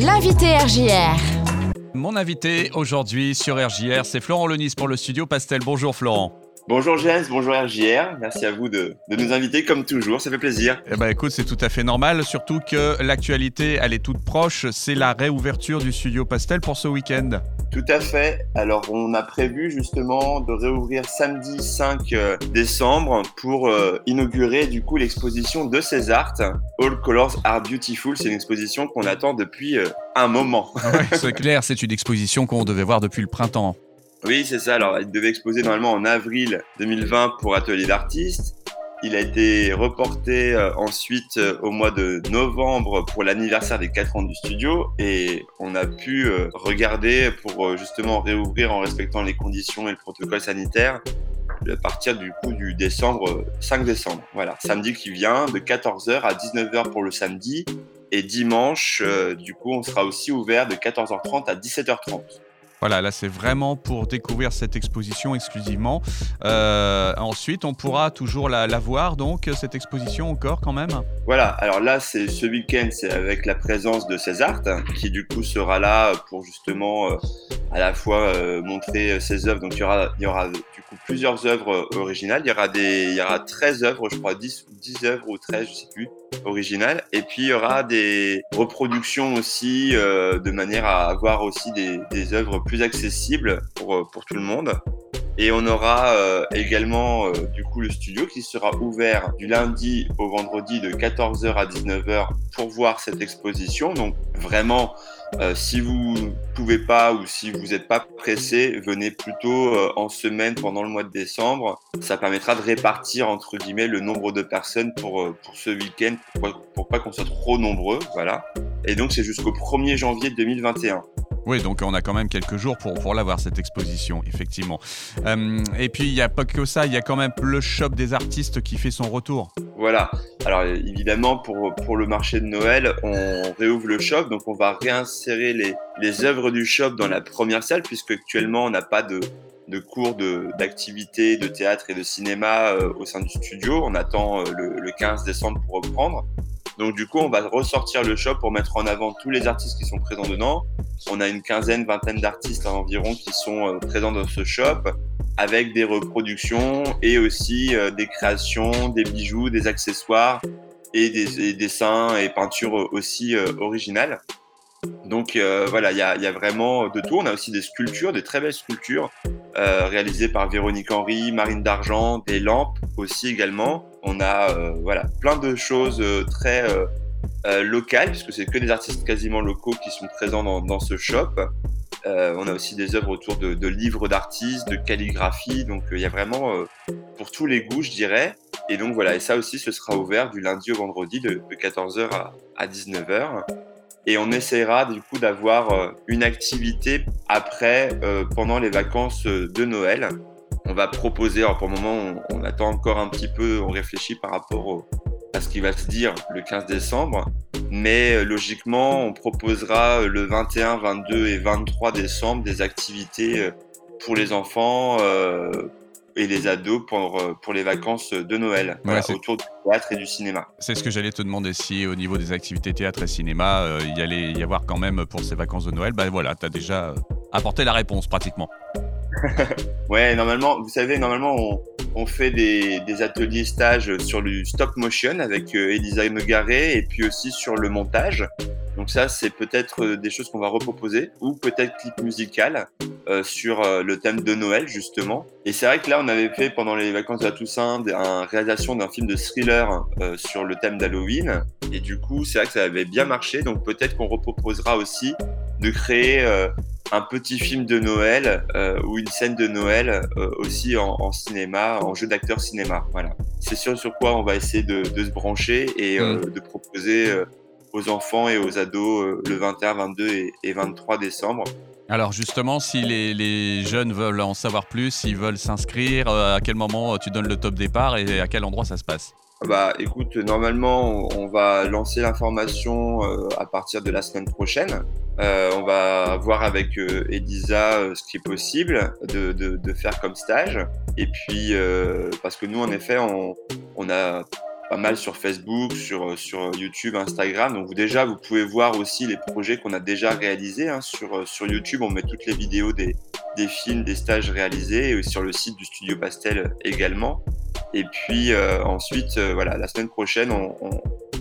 L'invité RJR. Mon invité aujourd'hui sur RJR, c'est Florent Lenis pour le studio Pastel. Bonjour Florent. Bonjour James, bonjour RJR. Merci à vous de, nous inviter comme toujours, ça fait plaisir. Eh ben écoute, c'est tout à fait normal, surtout que l'actualité, elle est toute proche. C'est la réouverture du studio Pastel pour ce week-end. Tout à fait. Alors on a prévu justement de réouvrir samedi 5 euh, décembre pour euh, inaugurer du coup l'exposition de César, All Colors Are Beautiful. C'est une exposition qu'on attend depuis euh, un moment. c'est clair, c'est une exposition qu'on devait voir depuis le printemps. Oui, c'est ça. Alors, il devait exposer normalement en avril 2020 pour Atelier d'artistes. Il a été reporté euh, ensuite euh, au mois de novembre pour l'anniversaire des 4 ans du studio et on a pu euh, regarder pour justement réouvrir en respectant les conditions et le protocole sanitaire à partir du coup du décembre 5 décembre. Voilà, samedi qui vient de 14h à 19h pour le samedi et dimanche du coup on sera aussi ouvert de 14h30 à 17h30. Voilà, là c'est vraiment pour découvrir cette exposition exclusivement. Euh, ensuite, on pourra toujours la, voir, donc cette exposition encore quand même. Voilà, alors là c'est ce week-end, c'est avec la présence de César, qui du coup sera là pour justement euh, à la fois euh, montrer ses œuvres. Donc il y aura, il y aura du coup plusieurs œuvres originales. Il y aura des, il y aura 13 œuvres, je crois 10, 10 œuvres ou 13, je sais plus original. Et puis il y aura des reproductions aussi euh, de manière à avoir aussi des, des œuvres plus accessibles pour, euh, pour tout le monde. Et on aura euh, également du coup le studio qui sera ouvert du lundi au vendredi de 14h à 19h pour voir cette exposition. Donc vraiment euh, si vous pouvez pas ou si vous n'êtes pas pressé, venez plutôt euh, en semaine pendant le mois de décembre. Ça permettra de répartir entre guillemets le nombre de personnes pour, euh, pour ce week-end, pour, pour pas qu'on soit trop nombreux, voilà. Et donc c'est jusqu'au 1er janvier 2021. Oui, donc on a quand même quelques jours pour, l'avoir, cette exposition, effectivement. Euh, et puis, il n'y a pas que ça, il y a quand même le shop des artistes qui fait son retour. Voilà. Alors, évidemment, pour, pour le marché de Noël, on réouvre le shop, donc on va réinsérer les, les œuvres du shop dans la première salle, puisque actuellement, on n'a pas de, de cours d'activité, de, théâtre et de cinéma euh, au sein du studio. On attend euh, le 15 décembre pour reprendre. Donc du coup, on va ressortir le shop pour mettre en avant tous les artistes qui sont présents dedans. On a une quinzaine, vingtaine d'artistes environ qui sont euh, présents dans ce shop avec des reproductions et aussi euh, des créations, des bijoux, des accessoires et des, dessins et peintures aussi euh, originales. Donc voilà, il y a, vraiment de tout. On a aussi des sculptures, des très belles sculptures réalisées par Véronique Henry, Marine d'Argent, des lampes aussi également. On a voilà plein de choses très euh, local, puisque c'est que des artistes quasiment locaux qui sont présents dans, ce shop. Euh, on a aussi des œuvres autour de, livres d'artistes, de calligraphie, donc euh, il y a vraiment pour tous les goûts, je dirais. Et donc voilà, et ça aussi, ce sera ouvert du lundi au vendredi de, 14h à, 19h. Et on essaiera du coup d'avoir une activité après, pendant les vacances de Noël. On va proposer, alors pour le moment, on, on attend encore un petit peu, on réfléchit par rapport au, à ce qui va se dire le 15 décembre. Mais euh, logiquement, on proposera euh, le 21, 22 et 23 décembre des activités euh, pour les enfants et les ados pour, pour les vacances de Noël, autour du théâtre et du cinéma. C'est ce que j'allais te demander si au niveau des activités théâtre et cinéma, il y allait y avoir quand même pour ces vacances de Noël. Ben voilà, tu as déjà apporté la réponse pratiquement. ouais, normalement, vous savez, normalement, on, on fait des, ateliers stages sur le stop motion avec euh, Elisa Megaré et puis aussi sur le montage. Donc ça, c'est peut-être euh, des choses qu'on va reproposer ou peut-être clip musical euh, sur le thème de Noël justement. Et c'est vrai que là, on avait fait pendant les vacances de la Toussaint une réalisation d'un film de thriller sur le thème d'Halloween. Et du coup, c'est vrai que ça avait bien marché. Donc peut-être qu'on reproposera aussi de créer un petit film de Noël euh, ou une scène de Noël euh, aussi en, cinéma, en jeu d'acteur cinéma. Voilà. C'est sûr sur quoi on va essayer de, se brancher et euh, mm. de proposer aux enfants et aux ados le 21, 22 et, 23 décembre. Alors justement, si les, jeunes veulent en savoir plus, s'ils veulent s'inscrire, à quel moment tu donnes le top départ et à quel endroit ça se passe? Bah écoute, normalement on va lancer l'information à partir de la semaine prochaine. Euh, on va voir avec euh, Elisa euh, ce qui est possible de, de, de, faire comme stage. Et puis, parce que nous, en effet, on, on a pas mal sur Facebook, sur, sur YouTube, Instagram. Donc déjà, vous pouvez voir aussi les projets qu'on a déjà réalisés. Hein. Sur, sur YouTube, on met toutes les vidéos des, des films, des stages réalisés, et sur le site du Studio Pastel également. Et puis ensuite, voilà, la semaine prochaine, on,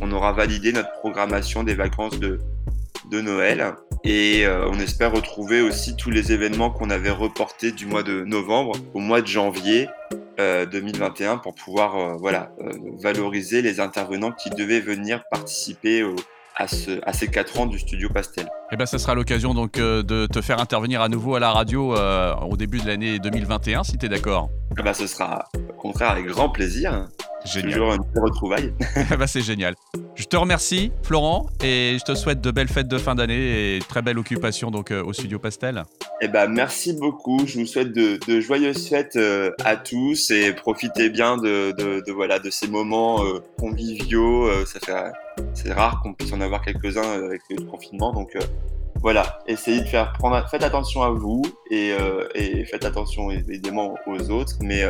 on, aura validé notre programmation des vacances de, de Noël. Et euh, on espère retrouver aussi tous les événements qu'on avait reportés du mois de novembre au mois de janvier 2021 euh, pour pouvoir euh, voilà, valoriser les intervenants qui devaient venir participer à, ce, à, ces quatre ans du studio Pastel. Et eh ben, ça sera l'occasion donc de te faire intervenir à nouveau à la radio au début de l'année 2021, si tu es d'accord. Eh ben, ce sera au contraire avec grand plaisir. Génial. Toujours une retrouvaille. bah, c'est génial. Je te remercie, Florent, et je te souhaite de belles fêtes de fin d'année et très belle occupation donc euh, au studio Pastel. Eh ben, merci beaucoup. Je vous souhaite de, joyeuses fêtes euh, à tous et profitez bien de, de, voilà, de ces moments euh, conviviaux. ça fait, c'est rare qu'on puisse en avoir quelques-uns avec le confinement, donc voilà, essayez de faire prendre, faites attention à vous et, et faites attention évidemment aux autres, mais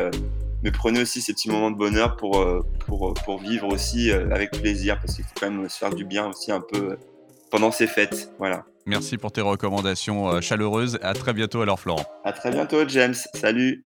mais prenez aussi ces petits moments de bonheur pour, euh, pour, pour vivre aussi euh, avec plaisir, parce qu'il faut quand même se faire du bien aussi un peu euh, pendant ces fêtes. Voilà. Merci pour tes recommandations chaleureuses. À très bientôt alors, Florent. À très bientôt, James. Salut.